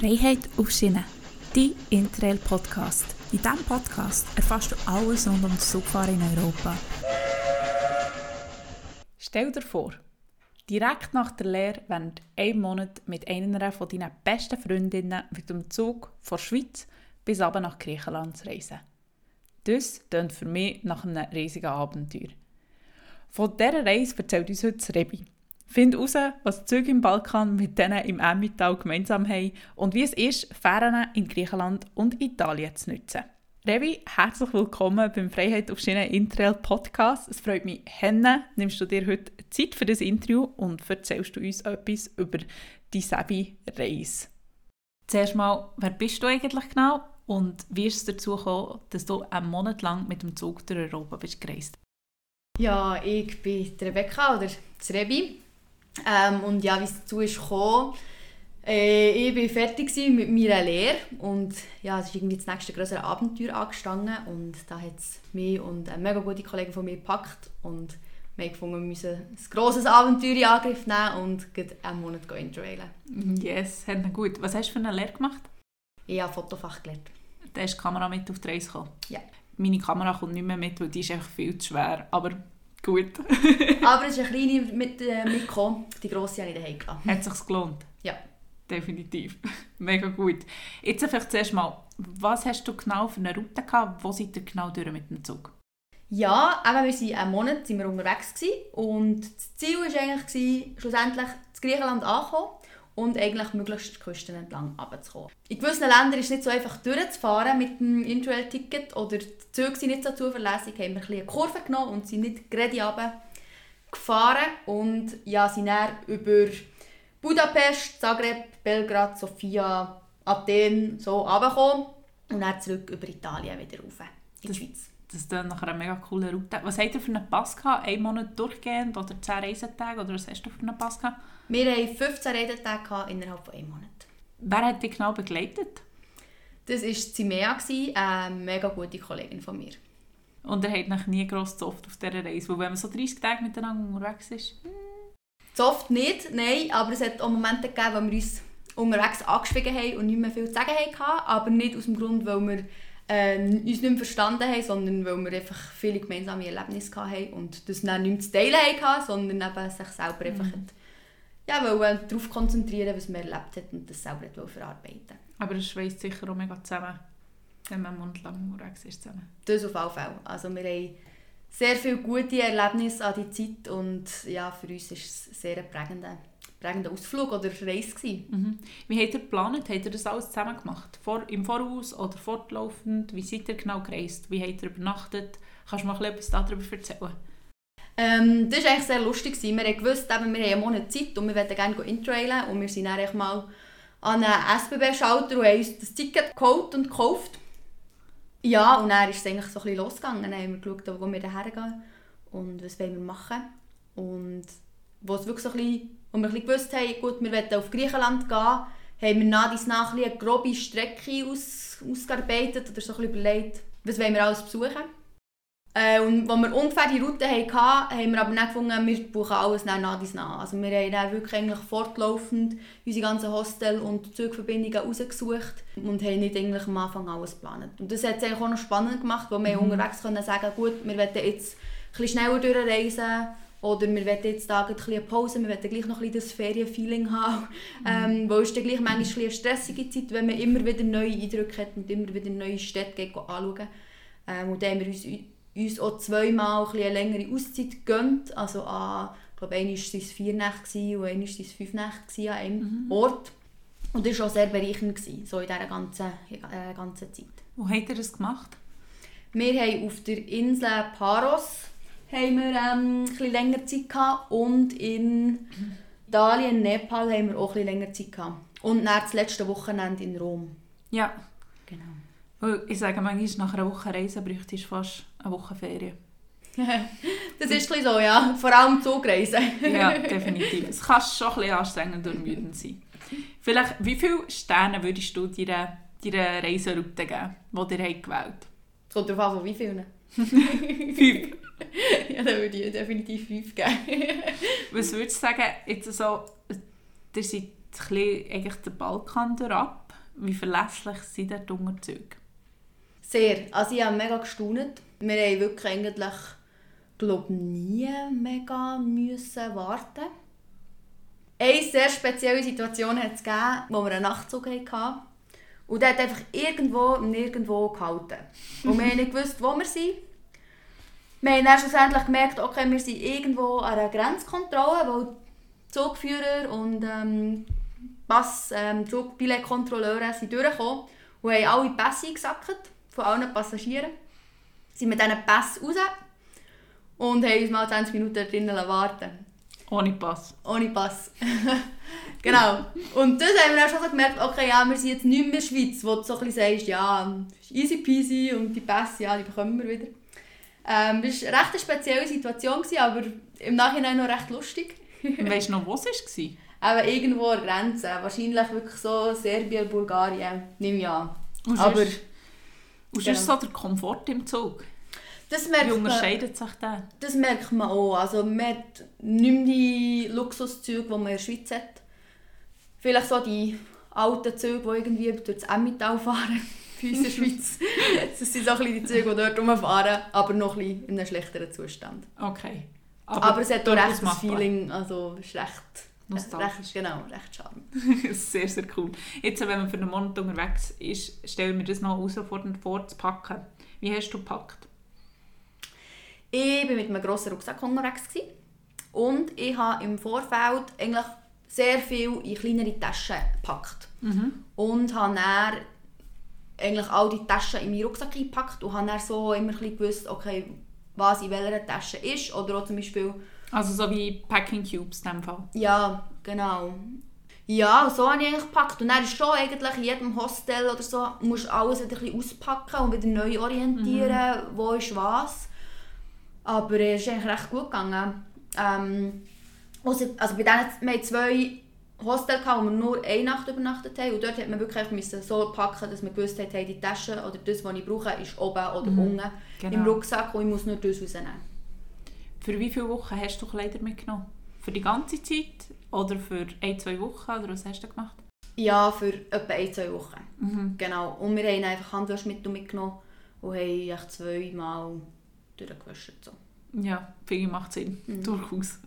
Freiheit auf Schiene, dein Interrail-Podcast. In diesem Podcast erfährst du alles rund um das Zugfahren in Europa. Stell dir vor, direkt nach der Lehre während einem Monat mit einer von deinen besten Freundinnen mit dem Zug von der Schweiz bis aber nach Griechenland zu reisen. Das klingt für mich nach einem riesigen Abenteuer. Von dieser Reise erzählt uns heute Rebi. Find heraus, was die Züge im Balkan mit denen im Emmental gemeinsam haben und wie es ist, Fähren in Griechenland und Italien zu nutzen. Revi, herzlich willkommen beim Freiheit auf Schiene Interrail Podcast. Es freut mich, Henne, nimmst du dir heute Zeit für das Interview und erzählst du uns etwas über die Sebi-Reise. Zuerst mal, wer bist du eigentlich genau und wie ist es dazu gekommen, dass du einen Monat lang mit dem Zug durch Europa bist gereist? Ja, ich bin Rebecca oder Rebi. Ähm, und ja, wie es dazu ist gekommen, äh, ich war fertig mit meiner Lehre und ja, es ist irgendwie das nächste größere Abenteuer angestanden und da hat es mich und eine mega gute Kollegin von mir gepackt und wir haben gefunden, wir müssen ein grosses Abenteuer in Angriff nehmen und einen Monat interrailen. Yes, hat gut. Was hast du für eine Lehre gemacht? Ich habe Fotofach gelernt. Da hast du die Kamera mit auf die Reise gekommen? Ja. Meine Kamera kommt nicht mehr mit, weil die ist einfach viel zu schwer, aber gut. aber es ist eine kleine mit, äh, mitgekommen, die grosse habe ich daheim gelassen. Hat es sich gelohnt? Ja. Definitiv. Mega gut. Jetzt vielleicht zuerst mal, was hast du genau für eine Route gehabt? Wo seid ihr genau durch mit dem Zug? Ja, eben, wir waren einen Monat sind wir unterwegs gewesen, und das Ziel war eigentlich, schlussendlich in Griechenland anzukommen und eigentlich möglichst die Küsten entlang runterzukommen. In gewissen Ländern ist es nicht so einfach durchzufahren mit dem Interrail-Ticket oder die Züge sind nicht so zuverlässig, haben wir ein eine Kurve genommen und sind nicht gerade runter gefahren und ja, sind dann über Budapest, Zagreb, Belgrad, Sofia, Athen so runtergekommen und dann zurück über Italien wieder rauf in die Schweiz. Das ist dann nachher eine mega coole Route. Was habt ihr für einen Pass gehabt? Einen Monat durchgehend oder 10 Reisetage? Oder was hast du für einen Pass gehabt? Wir hatten 15 Reisetage innerhalb von einem Monat. Wer hat dich genau begleitet? Das war Zimea, eine mega gute Kollegin von mir. Und er hat noch nie gross oft auf dieser Reise, weil wenn man so 30 Tage miteinander unterwegs ist... Hm. Zu oft nicht, nein, aber es hat auch Momente gegeben, wo wir uns unterwegs angeschwiegen haben und nicht mehr viel zu sagen hatten, aber nicht aus dem Grund, weil wir äh, uns nicht mehr verstanden haben, sondern weil wir einfach viele gemeinsame Erlebnisse hatten und das dann nicht mehr zu teilen hatten, sondern eben sich selber einfach mhm. ja, wollen darauf konzentrieren, was man erlebt hat und das selber verarbeiten Aber es schweißt sicher auch mega zusammen, wenn man monatelang unterwegs ist zusammen. Das auf jeden Fall. Also wir haben sehr viele gute Erlebnisse an die Zeit und ja, für uns ist es sehr prägender prägender Ausflug oder Reise Mhm. Wie habt ihr geplant? Habt ihr das alles zusammen gemacht? Vor, Im Voraus oder fortlaufend? Wie seid ihr genau gereist? Wie habt ihr übernachtet? Kannst du mal etwas darüber erzählen? Ähm, das war eigentlich sehr lustig. Wir haben gewusst, eben, wir haben einen Monat Zeit und wir wollten gerne intrailen und wir sind dann mal an einen SBB-Schalter und haben uns das Ticket geholt und gekauft. Ja, und dann ist es eigentlich so ein bisschen losgegangen. Dann haben wir geschaut, wo wir hergehen und was wollen wir machen. Und wo es wirklich so ein bisschen und wir ein gewusst haben, gut, wir wollen auf Griechenland gehen, haben wir nach dies nach eine grobe Strecke aus, ausgearbeitet oder so ein überlegt, was wollen wir alles besuchen. Äh, und als wir ungefähr die Route hatten, haben wir aber nicht gefunden, wir buchen alles nach dies nach. Also wir haben dann wirklich eigentlich fortlaufend unsere ganzen Hostel- und Zugverbindungen rausgesucht und haben nicht eigentlich am Anfang alles geplant. Und das hat es eigentlich auch noch spannend gemacht, weil wir mhm. unterwegs können sagen gut, wir wollen jetzt ein bisschen schneller durchreisen oder wir wollen jetzt da ein bisschen Pause, wir wollen gleich noch ein bisschen das Ferienfeeling haben. Mhm. Ähm, wo ist dann gleich manchmal eine stressige Zeit, wenn man immer wieder neue Eindrücke hat und immer wieder neue Städte geht anschauen. Ähm, und dann haben wir uns, uns auch zweimal ein eine längere Auszeit gegönnt. Also an, ich glaube, einmal waren es vier Nächte und einmal waren es fünf Nächte an einem mhm. Ort. Und das war auch sehr bereichernd, so in dieser ganzen, äh, ganzen Zeit. Wo habt ihr das gemacht? Wir haben auf der Insel Paros haben wir ähm, ein länger Zeit gehabt und in Italien, Nepal haben wir auch ein länger Zeit gehabt. Und nach das letzte Wochenende in Rom. Ja. Genau. Ich sage manchmal, nach einer Woche Reise bräuchte ich fast eine Woche Ferien. das ist so, ja. Vor allem Zugreisen. ja, definitiv. Es kann schon ein bisschen anstrengend und müde sein. Vielleicht, wie viele Sterne würdest du deiner, deiner Reiseroute geben, die ihr gewählt habt? Es kommt darauf an, von wie vielen. Fünf. ja, dann würde ich definitiv fünf geben. Was würdest du sagen, jetzt so, ihr seid eigentlich den Balkan ab. Wie verlässlich sind die Unterzüge? Sehr. Also ich habe mega gestaunt. Wir haben wirklich eigentlich, glaube nie mega müssen warten. Eine sehr spezielle Situation hat es gegeben, wo wir einen Nachtzug hatten. Und der hat einfach irgendwo nirgendwo gehalten. Und wir haben nicht gewusst, wo wir sind. Wir haben dann schlussendlich gemerkt, okay, wir sind irgendwo an einer Grenzkontrolle, wo Zugführer und ähm, Pass, ähm, Zugbilletkontrolleure sind durchgekommen und haben alle Pässe eingesackt von allen Passagieren. Sind mit diesen Pässen raus und haben uns mal 20 Minuten drinnen warten Ohne Pass. Ohne Pass. genau. Und das haben wir dann schon so gemerkt, okay, ja, wir sind jetzt nicht mehr in der Schweiz, wo du so ein bisschen sagst, ja, easy peasy und die Pässe, ja, die bekommen wir wieder. Ähm, das war eine recht spezielle Situation, aber im Nachhinein noch recht lustig. weißt du noch, wo es war? Aber irgendwo an der Grenze. Wahrscheinlich wirklich so Serbien, Bulgarien, nehme ich an. Und aber... Und genau. so der Komfort im Zug? Das merkt Wie unterscheidet sich das? Das merkt man auch. Also man hat nicht mehr die Luxuszüge, die man in der Schweiz hat. Vielleicht so die alten Züge, die irgendwie durch das Emmental fahren bei uns in der Schweiz. das sind so ein bisschen die Züge, die dort rumfahren, aber noch ein bisschen in einem schlechteren Zustand. Okay. Aber, aber es hat auch recht das Feeling, also es ist recht... Recht, genau, recht schade. sehr, sehr cool. Jetzt, wenn man für einen Monat unterwegs ist, stellen wir das noch herausfordernd vor, zu packen. Wie hast du gepackt? Ich war mit einem grossen Rucksack unterwegs und ich habe im Vorfeld eigentlich sehr viel in kleinere Taschen gepackt. Mhm. Und habe dann eigentlich all die Taschen in meinen Rucksack gepackt und habe dann so immer ein gewusst, okay, was in welcher Tasche ist. Oder auch zum Beispiel... Also so wie Packing Cubes in dem Fall? Ja, genau. Ja, so habe ich eigentlich gepackt. Und dann ist schon eigentlich in jedem Hostel oder so, musst du alles wieder ein bisschen auspacken und wieder neu orientieren, mhm. wo ist was. Aber es ist eigentlich recht gut gegangen. Ähm, also bei denen, wir hatten zwei Hostels, wo wir nur eine Nacht übernachtet haben. Und dort musste man wirklich müssen so packen, dass man gewusst hat, hey, die Tasche oder das, was ich brauche, ist oben oder mhm. unten genau. im Rucksack und ich muss nur das rausnehmen. Für wie viele Wochen hast du Kleider mitgenommen? Für die ganze Zeit oder für ein, zwei Wochen? Oder was hast du gemacht? Ja, für etwa ein, zwei Wochen. Mhm. Genau. Und wir haben einfach Handwaschmittel mitgenommen und haben zweimal durchgewaschen. So. Ja, finde ich macht Sinn. Mhm. Durchaus.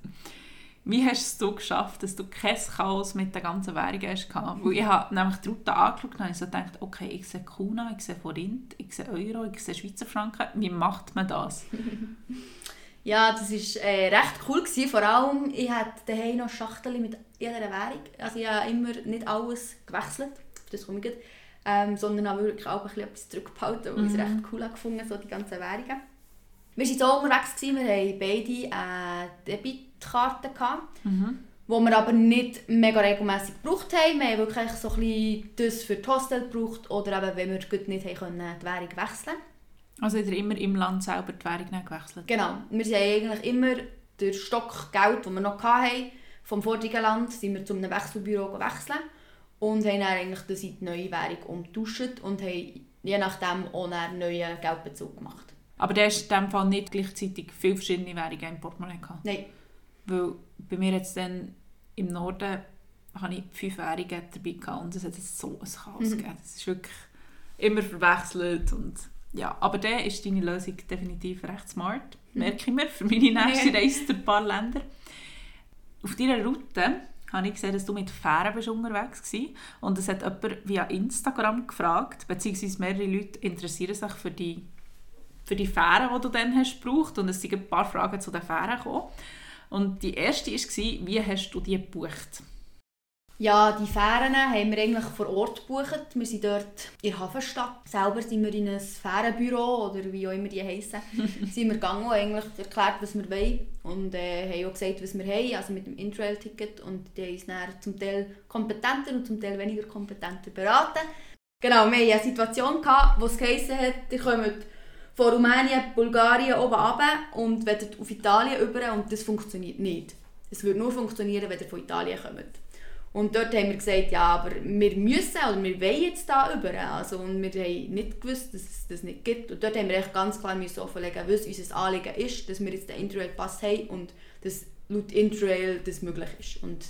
Wie hast du es geschafft, dass du kein Chaos mit der ganzen Währung hast? Weil ich habe nämlich die Route angeschaut und habe so gedacht, okay, ich sehe Kuna, ich sehe Forint, ich sehe Euro, ich sehe Schweizer Franken. Wie macht man das? ja, das war äh, recht cool. Gewesen. Vor allem, ich hatte daheim noch Schachteln mit jeder Währung. Also ich habe immer nicht alles gewechselt, das komme ich ähm, sondern habe wirklich auch ein bisschen etwas zurückgehalten, weil ich es mhm. recht cool gefunden so die ganzen Währungen. Wir waren so unterwegs, gewesen, wir hatten beide eine Debitkarte, mhm. die wir aber nicht mega regelmässig gebraucht haben. Wir haben wirklich so ein bisschen das für die Hostel gebraucht oder eben, wenn wir gut nicht haben können, die Währung wechseln Also habt ihr immer im Land selber die Währung gewechselt? Genau. Wir sind eigentlich immer durch Stock Geld, das wir noch hatten, vom vorigen Land, sind wir zu einem Wechselbüro gewechselt und haben dann eigentlich das in die neue Währung umgetauscht und haben je nachdem auch einen neuen Geldbezug gemacht. Aber der hast in dem Fall nicht gleichzeitig viele verschiedene Währungen im Portemonnaie gehabt? Nein. Weil bei mir jetzt dann im Norden habe ich fünf Währungen dabei gehabt und es hat so ein Chaos mhm. gegeben. Das ist wirklich immer verwechselt und ja, aber der ist deine Lösung definitiv recht smart, mhm. merke ich mir, für meine nächste Reise durch ein paar Länder. Auf deiner Route habe ich gesehen, dass du mit Fähren bist unterwegs warst. Und es hat jemand via Instagram gefragt, beziehungsweise mehrere Leute interessieren sich für die für die Fähre, die du dann hast gebraucht und es sind ein paar Fragen zu den Fähren gekommen. Und die erste war, wie hast du die gebucht? Ja, die Fähren haben wir eigentlich vor Ort gebucht. Wir sind dort in der Hafenstadt. Selber sind wir in ein Fährenbüro oder wie auch immer die heissen, sind wir gegangen und eigentlich erklärt, was wir wollen. Und äh, haben auch gesagt, was wir haben, also mit dem Intrail-Ticket. Und die haben uns dann zum Teil kompetenter und zum Teil weniger kompetenter beraten. Genau, wir hatten eine Situation, wo es geheißen hat, ihr kommt von Rumänien, Bulgarien oben runter und wollen auf Italien über und das funktioniert nicht. Es würde nur funktionieren, wenn ihr von Italien kommt. Und dort haben wir gesagt, ja, aber wir müssen oder wir wollen jetzt da über. Also, und wir haben nicht gewusst, dass es das nicht gibt. Und dort haben wir ganz klar müssen offenlegen, was unser Anliegen ist, dass wir jetzt den Interrail-Pass haben und dass laut Interrail das möglich ist. Und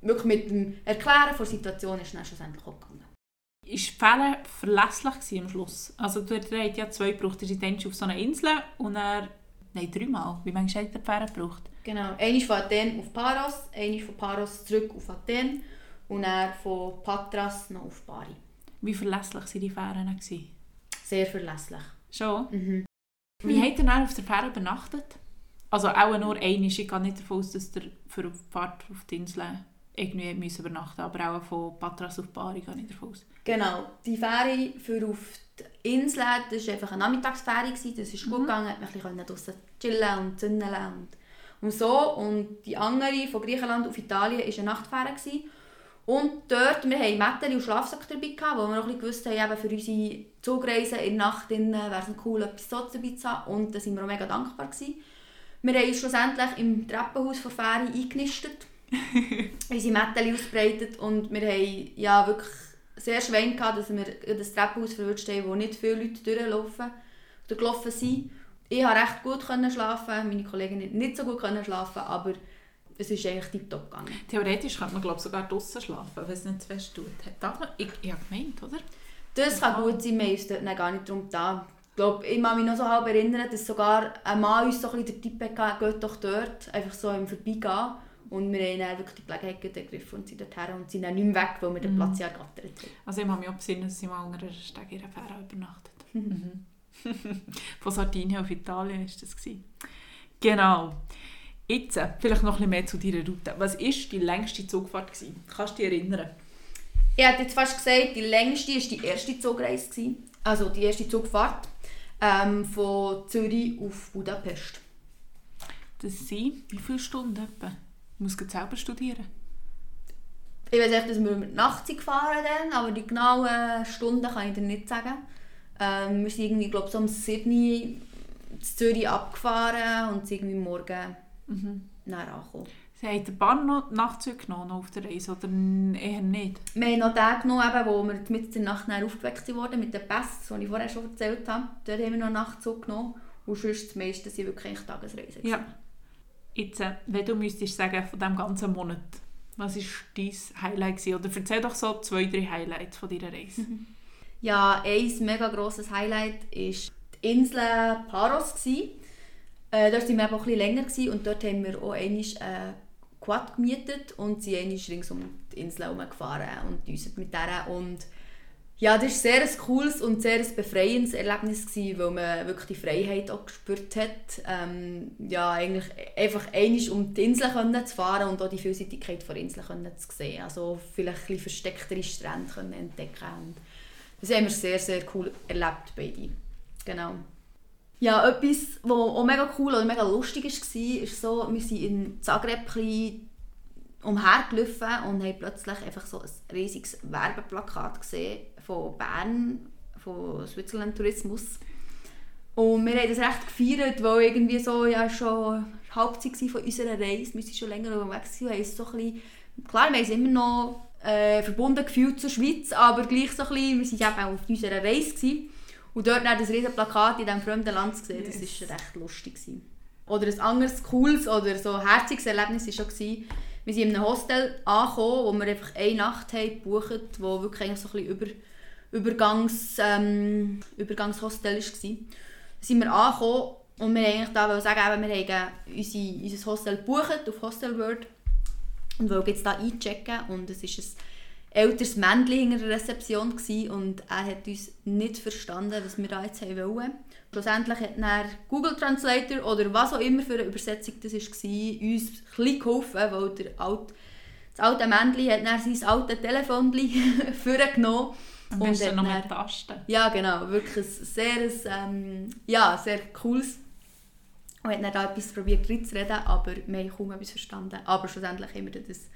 wirklich mit dem Erklären der Situation ist es dann schlussendlich auch gegangen. Ist die Fähre verlässlich am Schluss? Also du habt ja zwei gebraucht. Ihr seid auf so einer Insel und dann... Nein, dreimal. Wie habt ihr die Fähre gebraucht? Genau. Eine von Athen auf Paros, eine von Paros zurück auf Athen und dann von Patras noch auf Bari. Wie verlässlich waren die Fähren? Sehr verlässlich. Schon? Mhm. Wie habt ihr dann auf der Fähre übernachtet? Also auch nur einmal. Ich gehe nicht davon aus, dass ihr für die Fahrt auf die Insel irgendwie müssen übernachten aber auch von Patras auf Bari gehe ich davon aus. Genau. Die Fähre für auf die Insel, das war einfach eine Nachmittagsfähre. Das ist gut Mhm. gegangen, man konnte draussen chillen und zündeln und, und so. Und die andere von Griechenland auf Italien war eine Nachtfähre. Gewesen. Und dort, wir hatten Mätteli und Schlafsack dabei, gehabt, wo wir noch ein bisschen gewusst haben, für unsere Zugreisen in der Nacht wäre es cool, etwas so dabei zu haben. Und da waren wir auch mega dankbar. Gewesen. Wir haben uns schlussendlich im Treppenhaus von Fähre eingenistet, unsere Mätteli ausgebreitet und wir haben ja wirklich sehr Schwein gehabt, dass wir das Treppenhaus verwünscht haben, wo nicht viele Leute durchlaufen oder gelaufen sind. Ich konnte recht gut können schlafen, meine Kollegen nicht, nicht so gut können schlafen, aber es ist eigentlich tiptop gegangen. Theoretisch könnte man glaube sogar draußen schlafen, wenn es nicht zu fest tut. Darf man? Ich, ich habe gemeint, oder? Das kann gut sein, wir uns dort gar nicht darum da. Ich glaube, ich kann mich noch so halb erinnern, dass sogar ein Mann uns so ein bisschen den Tipp hatte, geht doch dort, einfach so im Vorbeigehen. Und wir haben dann wirklich die Gelegenheit ergriffen und sind dorthin und sind dann nicht mehr weg, weil wir den Platz ja ergattert haben. Also ich habe mich auch besinnen, dass sie mal unter einer Steg in einer Fähre übernachtet. Mhm. Von Sardinien auf Italien war das. Gewesen. Genau. Jetzt, äh, vielleicht noch ein bisschen mehr zu deiner Route. Was war die längste Zugfahrt? Gewesen? Kannst du dich erinnern? Ich hätte jetzt fast gesagt, die längste war die erste Zugreise. gewesen. Also die erste Zugfahrt ähm, von Zürich auf Budapest. Das sind wie viele Stunden etwa? Muss gleich selber studieren. Ich weiß echt, dass wir mit Nachtzug fahren dann, aber die genauen Stunden kann ich dir nicht sagen. Ähm, wir sind irgendwie, glaube ich, so um 7 Uhr in Zürich abgefahren und sind irgendwie morgen Mhm. näher angekommen. Sie haben Bahn noch Nachtzug genommen auf der Reise oder eher nicht? Wir haben noch den genommen, eben, wo wir in der Nacht aufgeweckt wurden mit den Pässen, die ich vorher schon erzählt habe. Dort haben wir noch einen Nachtzug genommen. Und sonst das meiste sind wirklich Tagesreisen. Ja. Jetzt, äh, wenn du müsstest sagen, von diesem ganzen Monat, was war dein Highlight? Gewesen? Oder erzähl doch so zwei, drei Highlights von deiner Reise. Ja, ein mega grosses Highlight war die Insel Paros. Äh, dort waren wir auch ein länger gewesen und dort haben wir auch einmal äh, Quad gemietet und sind einmal rings um die Insel herumgefahren und uns mit und ja, das war sehr ein cooles und sehr ein befreiendes Erlebnis, gewesen, weil man wirklich die Freiheit auch gespürt hat. Ähm, ja, eigentlich einfach einmal um die Insel können zu fahren und auch die Vielseitigkeit der Insel können zu sehen. Also vielleicht ein verstecktere Strände können entdecken und das haben wir sehr, sehr cool erlebt beide. Genau. Ja, etwas, was auch mega cool oder mega lustig war, ist so, wir sind in Zagreb umhergelaufen und haben plötzlich einfach so ein riesiges Werbeplakat gesehen von Bern, von Switzerland Tourismus. Und wir haben das recht gefeiert, weil irgendwie so ja, schon Halbzeit war von unserer Reise. Wir sind schon länger unterwegs und haben so ein bisschen, klar, wir haben immer noch äh, verbunden gefühlt zur Schweiz, aber gleich so ein bisschen, wir waren eben auf unserer Reise gewesen. und dort dann das riesige Plakat in diesem fremden Land zu sehen, das Yes. war recht lustig. Gewesen. Oder ein anderes cooles oder so herziges Erlebnis war schon, gewesen, wir sind in einem Hostel angekommen, wo wir einfach eine Nacht haben gebucht, wo wirklich eigentlich so ein bisschen über, Übergangs, ähm, Übergangshostel war. Da sind wir angekommen und wir wollten sagen, wir haben unsere, unser Hostel gebucht auf Hostelworld und wollten jetzt da einchecken und es war ein älteres Männchen hinter der Rezeption und er hat uns nicht verstanden, was wir da jetzt haben wollen. Schlussendlich hat dann Google Translator oder was auch immer für eine Übersetzung das war, uns bisschen geholfen, weil der alte, das alte Männchen hat dann sein altes Telefon vorgenommen Am Und besten noch mit Tasten. ja, genau. Wirklich ein sehr, ähm, ja, sehr cooles. Und hat dann da etwas probiert reinzureden, aber wir haben kaum etwas verstanden. Aber schlussendlich haben wir das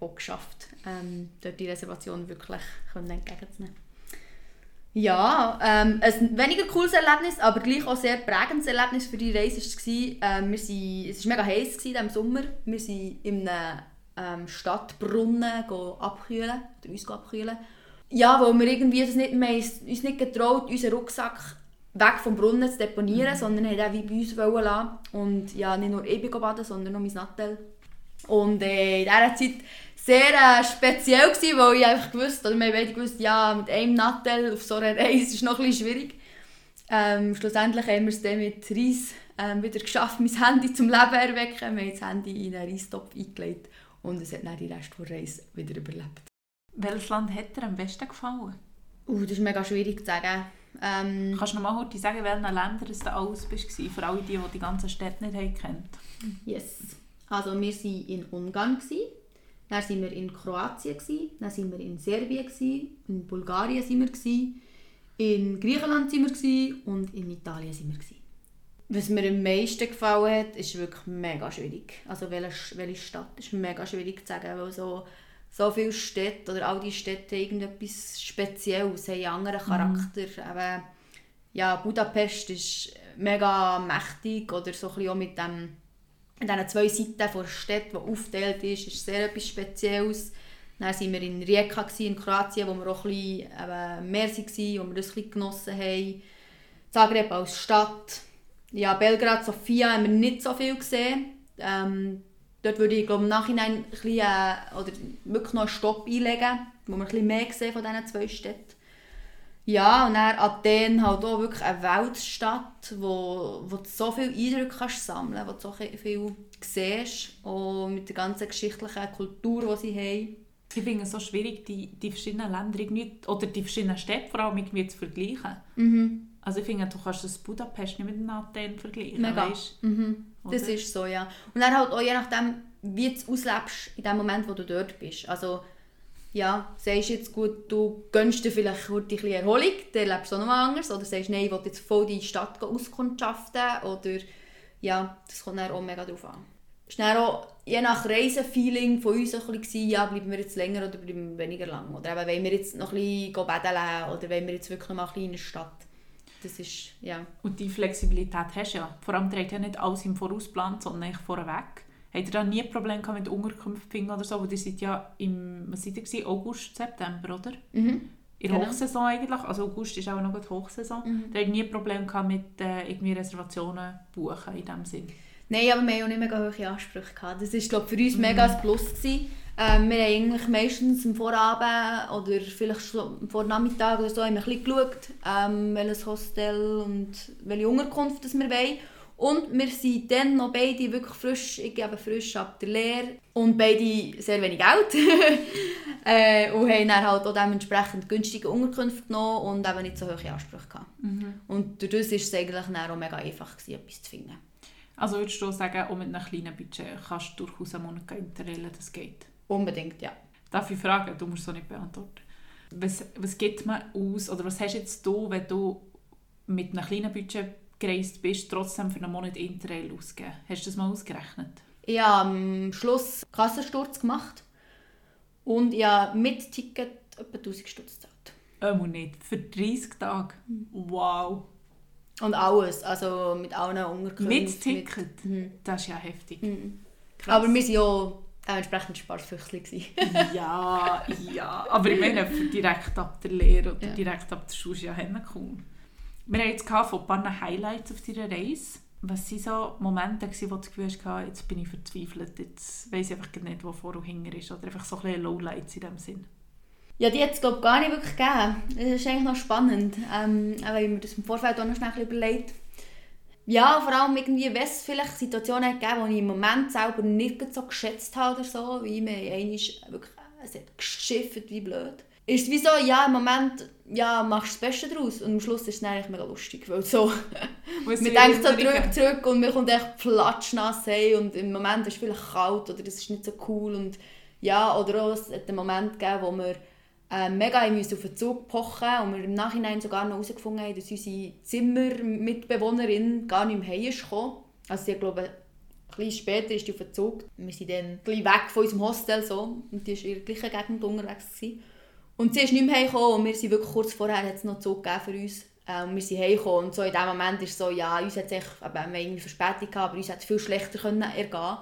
auch geschafft, ähm, dort die Reservation wirklich können entgegenzunehmen. Ja, ähm, ein weniger cooles Erlebnis, aber gleich auch sehr prägendes Erlebnis für die Reise war, ähm, wir sind, es war mega heiß gewesen, im Sommer. Wir sind in einem ähm, Stadtbrunnen abkühlen, oder uns abkühlen. Ja, weil wir irgendwie das nicht, wir haben uns nicht getraut, unseren Rucksack weg vom Brunnen zu deponieren, sondern haben den wie bei uns wollen lassen. Und ja, nicht nur ich bin baden, sondern auch mein Nattel. Und äh, in dieser Zeit sehr äh, speziell gewesen, weil ich einfach gewusst, oder wir haben beide gewusst, ja, mit einem Nattel auf so einer Reise ist noch ein bisschen schwierig. Ähm, schlussendlich haben wir es dann mit Reis ähm, wieder geschafft, mein Handy zum Leben erwecken. Wir haben das Handy in einen Reistopf eingelegt und es hat dann die Rest der Reise wieder überlebt. Welches Land hat dir am besten gefallen? Uh, das ist mega schwierig zu sagen. Ähm, Kannst du noch mal heute sagen, in welchen Ländern du alles bist, vor allem die, die die ganze Stadt nicht kennt? Yes. Also wir waren in Ungarn, gewesen. dann waren wir in Kroatien, gewesen. dann waren wir in Serbien, gewesen. in Bulgarien waren wir, gewesen. in Griechenland waren wir gewesen. und in Italien waren wir. Gewesen. Was mir am meisten gefallen hat, ist wirklich mega schwierig. Also welche, welche Stadt ist mega schwierig zu sagen, weil so, so viele Städte oder all die Städte haben irgendetwas Spezielles, haben einen anderen Charakter. Mhm. Aber, ja, Budapest ist mega mächtig oder so ein bisschen auch mit dem an diesen zwei Seiten der Stadt, die aufgeteilt ist, ist sehr etwas Spezielles. Dann waren wir in Rijeka in Kroatien, wo wir auch ein bisschen eben, mehr waren, wo wir das ein bisschen genossen haben. Zagreb als Stadt. Ja, Belgrad, Sofia haben wir nicht so viel gesehen. Ähm, dort würde ich glaube, im Nachhinein ein bisschen, äh, oder wirklich noch einen Stopp einlegen, wo wir ein bisschen mehr sehen von diesen zwei Städten. Ja, und dann Athen halt auch wirklich eine Weltstadt, wo, wo du so viele Eindrücke kannst sammeln kannst, wo du so viel siehst, auch mit der ganzen geschichtlichen Kultur, die sie haben. Ich finde es so schwierig, die, die verschiedenen Länder irgendwie, oder die verschiedenen Städte vor allem irgendwie zu vergleichen. Mhm. Also ich finde, du kannst das Budapest nicht mit Athen vergleichen, Mega. Weißt? Mhm. Das ist so, ja. Und dann halt auch je nachdem, wie du es auslebst in dem Moment, wo du dort bist. Also ja, sagst jetzt gut, du gönnst dir vielleicht ein bisschen Erholung, dann lebst du auch noch mal anders. Oder sagst, nein, ich will jetzt voll die Stadt auskundschaften. Oder ja, das kommt dann auch mega drauf an. Es war auch je nach Reisefeeling von uns ein bisschen, ja, bleiben wir jetzt länger oder bleiben wir weniger lang. Oder eben, wollen wir jetzt noch ein bisschen baden oder wollen wir jetzt wirklich noch mal ein bisschen in der Stadt. Das ist, ja. Und die Flexibilität hast du ja. Vor allem trägt ja nicht alles im Vorausplan, sondern vorweg. Habt ihr da nie Probleme mit Unterkünften oder so? Weil ihr seid ja im, was seid ihr August, September, oder? Mhm. In der genau. Hochsaison eigentlich, also August ist auch noch die Hochsaison. Mhm. Da habt nie Probleme mit äh, irgendwie Reservationen buchen in dem Sinn? Nein, aber wir haben auch nicht mega hohe Ansprüche gehabt. Das war glaube für uns mhm. mega ein Plus. Gewesen. Ähm, wir haben eigentlich meistens am Vorabend oder vielleicht schon vor Nachmittag oder so haben wir ein bisschen geschaut, ähm, welches Hostel und welche Unterkunft das wir wollen. Und wir sind dann noch beide wirklich frisch, ich gebe frisch ab der Lehre und beide sehr wenig Geld. äh, und haben dann halt auch dementsprechend günstige Unterkünfte genommen und eben nicht so hohe Ansprüche gehabt. Mhm. Und durch das war es eigentlich dann auch mega einfach, gewesen, etwas zu finden. Also würdest du sagen, auch mit einem kleinen Budget kannst du durchaus einen Monat interrailen, das geht? Unbedingt, ja. Darf ich fragen? Du musst es so nicht beantworten. Was, was gibt man aus, oder was hast jetzt du, wenn du mit einem kleinen Budget gereist bist, trotzdem für einen Monat Interrail ausgeben. Hast du das mal ausgerechnet? Ich habe am Schluss Kassensturz gemacht und ich habe mit Ticket etwa 1000 Stutz gezahlt. Ähm, nicht. Für 30 Tage? Mhm. Wow. Und alles, also mit allen Unterkünften. Mit Ticket? Mit, mhm. Das ist ja heftig. Mhm. Aber wir waren ja entsprechend Sparfüchsli. ja, ja. Aber ich meine, direkt ab der Lehre oder ja. direkt ab der Schule ist ja cool. Wir haben jetzt von ein paar Highlights auf deiner Reise. Was waren so Momente, wo du das Gefühl hast, jetzt bin ich verzweifelt, jetzt weiss ich einfach nicht, wo vor und hinter ist? Oder einfach so ein bisschen Lowlights in diesem Sinn? Ja, die hat es glaube gar nicht wirklich gegeben. Das ist eigentlich noch spannend, ähm, weil ich mir das im Vorfeld auch noch schnell überlegt ja, vor allem irgendwie, wenn es vielleicht Situationen gegeben die ich im Moment selber nicht so geschätzt habe oder so, wie mir einmal wirklich, es hat geschifft wie blöd. Ist es wie so, ja, im Moment ja, machst du das Beste daraus und am Schluss ist es eigentlich mega lustig, weil so, man denkt so zurück, zurück und man kommt echt platschnass hey und im Moment ist es vielleicht kalt oder das ist nicht so cool und ja, oder auch, es hat einen Moment gegeben, wo wir äh, mega auf den Zug pochen und wir im Nachhinein sogar noch herausgefunden haben, dass unsere Zimmermitbewohnerin gar nicht mehr heim kam. Also sie, glaube ein bisschen später ist die auf den Zug. Wir sind dann ein weg von unserem Hostel so, und die war in der gleichen Gegend unterwegs. Gewesen. Und sie ist nicht mehr heimgekommen und wir sind wirklich kurz vorher hat es noch Zug für uns. Ähm, wir sind heimgekommen und so in dem Moment ist es so, ja, uns hat es wir haben irgendwie Verspätung gehabt, aber uns hat es viel schlechter können ergehen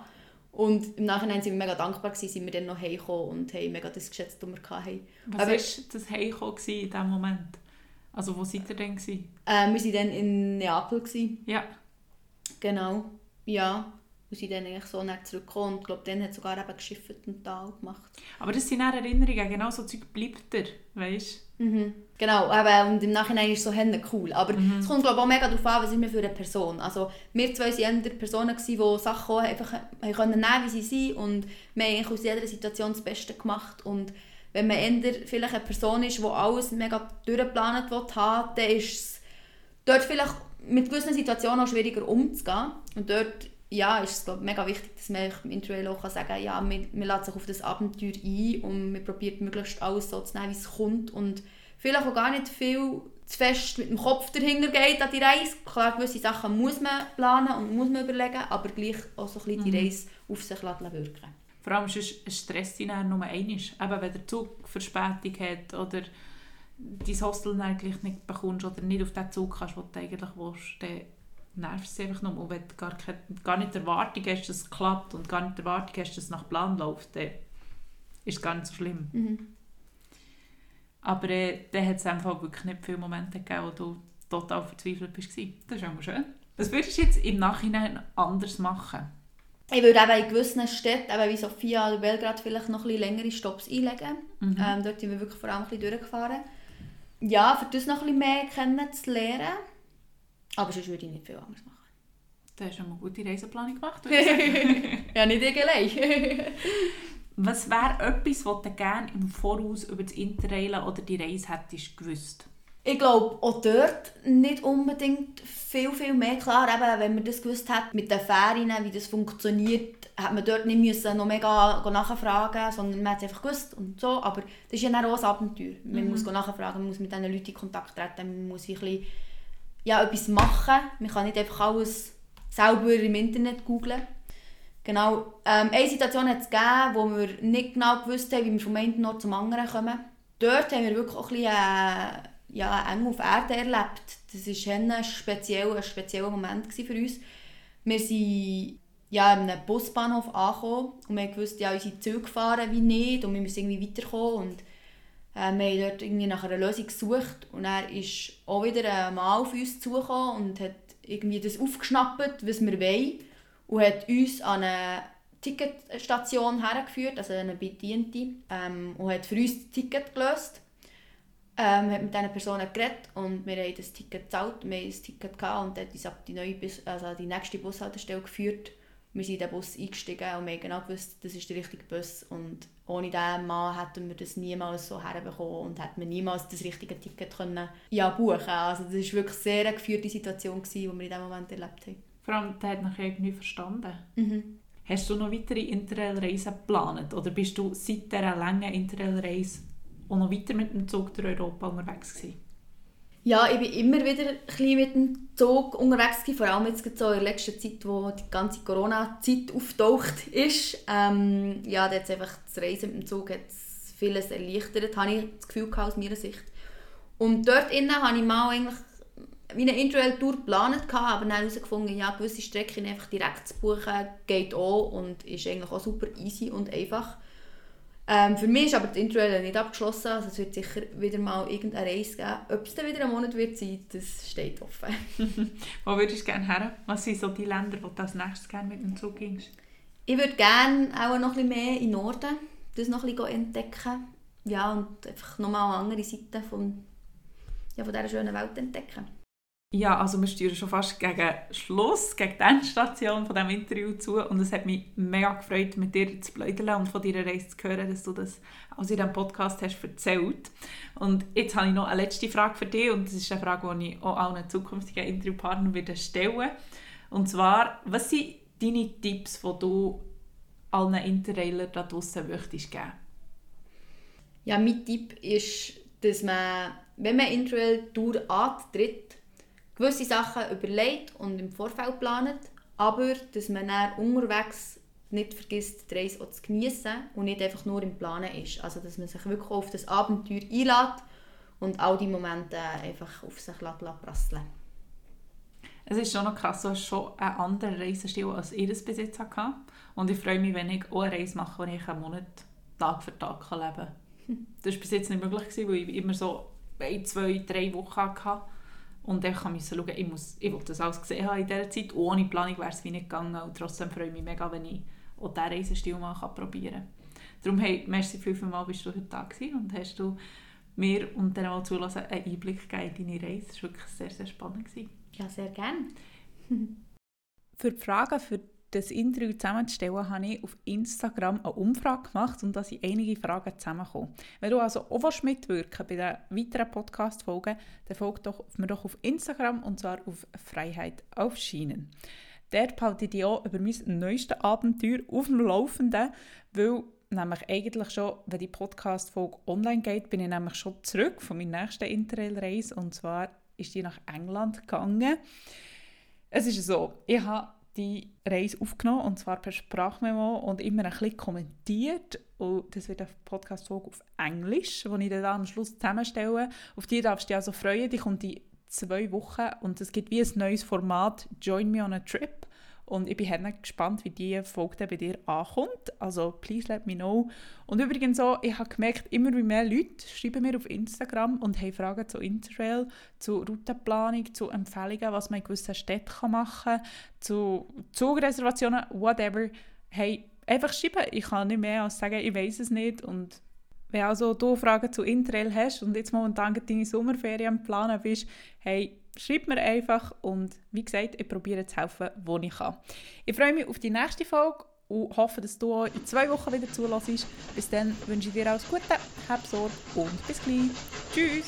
und im Nachhinein sind wir mega dankbar gewesen, sind wir dann noch heimgekommen und haben mega das geschätzt, was wir hatten. Was war das Heimkommen in diesem Moment? Also wo seid ihr denn? Äh, wir waren dann in Neapel. Ja. Genau, ja. Und sind dann eigentlich so nicht zurückgekommen. Und ich glaube, dann hat sogar eben geschifft und Tal gemacht. Aber das sind dann Erinnerungen, genau so Zeug bleibt dir, weißt Mhm. Genau, eben, und im Nachhinein ist es so cool. Aber es kommt glaube ich, auch mega darauf an, was ist mir für eine Person. Also wir zwei waren eher Personen, die Sachen auch einfach haben können nehmen, wie sie sind und wir haben eigentlich aus jeder Situation das Beste gemacht. Und wenn man eher vielleicht eine Person ist, die alles mega durchgeplant will, dann ist es dort vielleicht mit gewissen Situationen auch schwieriger umzugehen. Und dort ja, ist es glaub, mega wichtig, dass man im Interrail auch kann sagen kann, ja, man, man lässt sich auf das Abenteuer ein und man probiert möglichst alles so zu nehmen, wie es kommt und vielleicht auch gar nicht viel zu fest mit dem Kopf dahinter geht an die Reise. Klar, gewisse Sachen muss man planen und muss man überlegen, aber gleich auch so ein bisschen die Reise auf sich lassen wirken. Vor allem ist es Stress die dann nur einmal. Eben, wenn der Zug Verspätung hat oder dein Hostel nicht bekommst oder nicht auf den Zug kannst, den du eigentlich willst, dann nervt es einfach nur. Und wenn du gar, keine, gar nicht Erwartung hast, dass es klappt und gar nicht Erwartung hast, dass es nach Plan läuft, dann ist es gar nicht so schlimm. Mhm. Aber äh, dann hat es einfach wirklich nicht viele Momente gegeben, wo du total verzweifelt bist. Das ist auch schön. Was würdest du jetzt im Nachhinein anders machen? Ich würde eben in gewissen Städten, eben wie Sofia oder Belgrad, vielleicht noch ein bisschen längere Stops einlegen. Mhm. Ähm, dort sind wir wirklich vor allem ein bisschen durchgefahren. Ja, für das noch ein bisschen mehr kennenzulernen. Aber sonst würde ich nicht viel anders machen. Du hast eine gute Reiseplanung gemacht. würde ich sagen. ja, nicht ich allein. Was wäre etwas, was du gerne im Voraus über das Interrail oder die Reise hättest gewusst? Ich glaube, auch dort nicht unbedingt viel, viel mehr. Klar, eben, wenn man das gewusst hat mit den Ferien, wie das funktioniert, hat man dort nicht müssen noch mega nachfragen sondern man hat es einfach gewusst und so. Aber das ist ja auch ein Abenteuer. Man Mhm. muss nachfragen, man muss mit diesen Leuten in Kontakt treten, man muss ein bisschen, ja, etwas machen. Man kann nicht einfach alles selber im Internet googlen. Genau. Ähm, eine Situation hat es gegeben, wo wir nicht genau gewusst haben, wie wir vom einen Ort zum anderen kommen. Dort haben wir wirklich auch ein bisschen, äh, ja, eng auf Erde erlebt. Das war ein, speziell, ein spezieller Moment für uns. Wir sind ja, an einem Busbahnhof angekommen und wir gewusst, ja, unsere Züge fahren wie nicht und wir müssen irgendwie weiterkommen. Und, äh, wir haben dort irgendwie nach einer Lösung gesucht und er ist auch wieder ein Mann auf uns zugekommen und hat irgendwie das aufgeschnappt, was wir wollen und hat uns an eine Ticketstation hergeführt, also eine bediente, ähm, und hat für uns das Ticket gelöst. Ähm, hat mit diesen Personen geredet und wir haben das Ticket gezahlt, wir haben das Ticket gehabt und hat uns ab die, neue also die nächste Bushaltestelle geführt. Wir sind in den Bus eingestiegen und wir haben genau gewusst, das ist der richtige Bus und ohne diesen Mann hätten wir das niemals so herbekommen und hätten wir niemals das richtige Ticket können, ja, buchen Also das war wirklich sehr eine geführte Situation, gewesen, die wir in diesem Moment erlebt haben. Vor allem, der hat nachher irgendwie verstanden. Mhm. Hast du noch weitere Interrail-Reisen geplant? Oder bist du seit dieser langen Interrail-Reise auch noch weiter mit dem Zug durch Europa unterwegs gewesen? Ja, ich bin immer wieder ein mit dem Zug unterwegs vor allem jetzt so in der letzten Zeit, wo die ganze Corona-Zeit auftaucht ist. Ähm, ja, da hat einfach das Reisen mit dem Zug hat's vieles erleichtert, habe ich das Gefühl gehabt, aus meiner Sicht. Und dort innen habe ich mal eigentlich wie eine Interrail-Tour geplant, aber dann herausgefunden, ja, gewisse Strecken einfach direkt zu buchen geht auch und ist eigentlich auch super easy und einfach. Ähm, für mich ist aber die Interrail nicht abgeschlossen, also es wird sicher wieder mal irgendeine Reise geben. Ob es dann wieder ein Monat wird sein, das steht offen. Wo würdest du gerne her? Was sind so die Länder, wo du als nächstes gerne mit dem Zug gingst? Ich würde gerne auch noch ein bisschen mehr in den Norden das noch ein bisschen entdecken. Ja, und einfach nochmal eine andere Seite von, ja, von dieser schönen Welt entdecken. Ja, also wir steuern schon fast gegen Schluss, gegen die Endstation von diesem Interview zu und es hat mich mega gefreut, mit dir zu plaudern und von deiner Reise zu hören, dass du das aus in diesem Podcast hast erzählt. Und jetzt habe ich noch eine letzte Frage für dich und das ist eine Frage, die ich auch allen zukünftigen Interviewpartnern wieder stellen Und zwar, was sind deine Tipps, die du allen Interrailern da draussen möchtest geben? Ja, mein Tipp ist, dass man, wenn man Interrail-Tour antritt, gewisse Sachen überlegt und im Vorfeld plant, aber dass man dann unterwegs nicht vergisst, die Reise auch zu genießen und nicht einfach nur im Planen ist. Also, dass man sich wirklich auf das Abenteuer einlädt und all die Momente einfach auf sich prasseln Es ist schon noch krass, du hast schon einen anderen Reisestil als ich das bis jetzt hatte. Und ich freue mich, wenn ich auch eine Reise mache, wo ich einen Monat Tag für Tag leben kann. Das war bis jetzt nicht möglich, weil ich immer so ein, zwei, drei Wochen hatte. Und ich musste schauen, ich, muss, ich will das alles gesehen haben in dieser Zeit. Ohne Planung wäre es wie nicht gegangen. Und trotzdem freue ich mich mega, wenn ich auch diesen Reisestil mal probieren kann. Darum, hey, merci fünfmal bist du heute da gewesen und hast du mir und dann mal zulassen einen Einblick gegeben in deine Reise. Das war wirklich sehr, sehr spannend. Gewesen. Ja, sehr gerne. für die Fragen für das Interview zusammenzustellen, habe ich auf Instagram eine Umfrage gemacht und da sind einige Fragen zusammengekommen. Wenn du also auch mitwirken bei den weiteren Podcast-Folgen, dann folgt doch, mir doch auf Instagram und zwar auf Freiheit auf Schienen. Dort behalte ich dich auch über mein neuestes Abenteuer auf dem Laufenden, weil nämlich eigentlich schon, wenn die Podcast-Folge online geht, bin ich nämlich schon zurück von meiner nächsten Interrail-Reise und zwar ist die nach England gegangen. Es ist so, ich habe die Reise aufgenommen und zwar per Sprachmemo und immer ein bisschen kommentiert. Und das wird eine Podcast-Folge auf Englisch, die ich dann am Schluss zusammenstelle. Auf die darfst du dich also freuen, die kommt in zwei Wochen. Und es gibt wie ein neues Format «Join me on a trip» Und ich bin gespannt, wie diese Folge bei dir ankommt. Also, please let me know. Und übrigens so, ich habe gemerkt, immer mehr Leute schreiben mir auf Instagram und haben Fragen zu Interrail, zu Routenplanung, zu Empfehlungen, was man in gewissen Städten machen kann, zu Zugreservationen, whatever. Hey, einfach schreiben. Ich kann nicht mehr als sagen, ich weiß es nicht. Und wenn also du Fragen zu Interrail hast und jetzt momentan deine Sommerferien planen bist, hey, schreib mir einfach und wie gesagt, ich probiere zu helfen, wo ich kann. Ich freue mich auf die nächste Folge und hoffe, dass du in zwei Wochen wieder zulässt. Bis dann wünsche ich dir alles Gute, hab Sorge und bis gleich. Tschüss!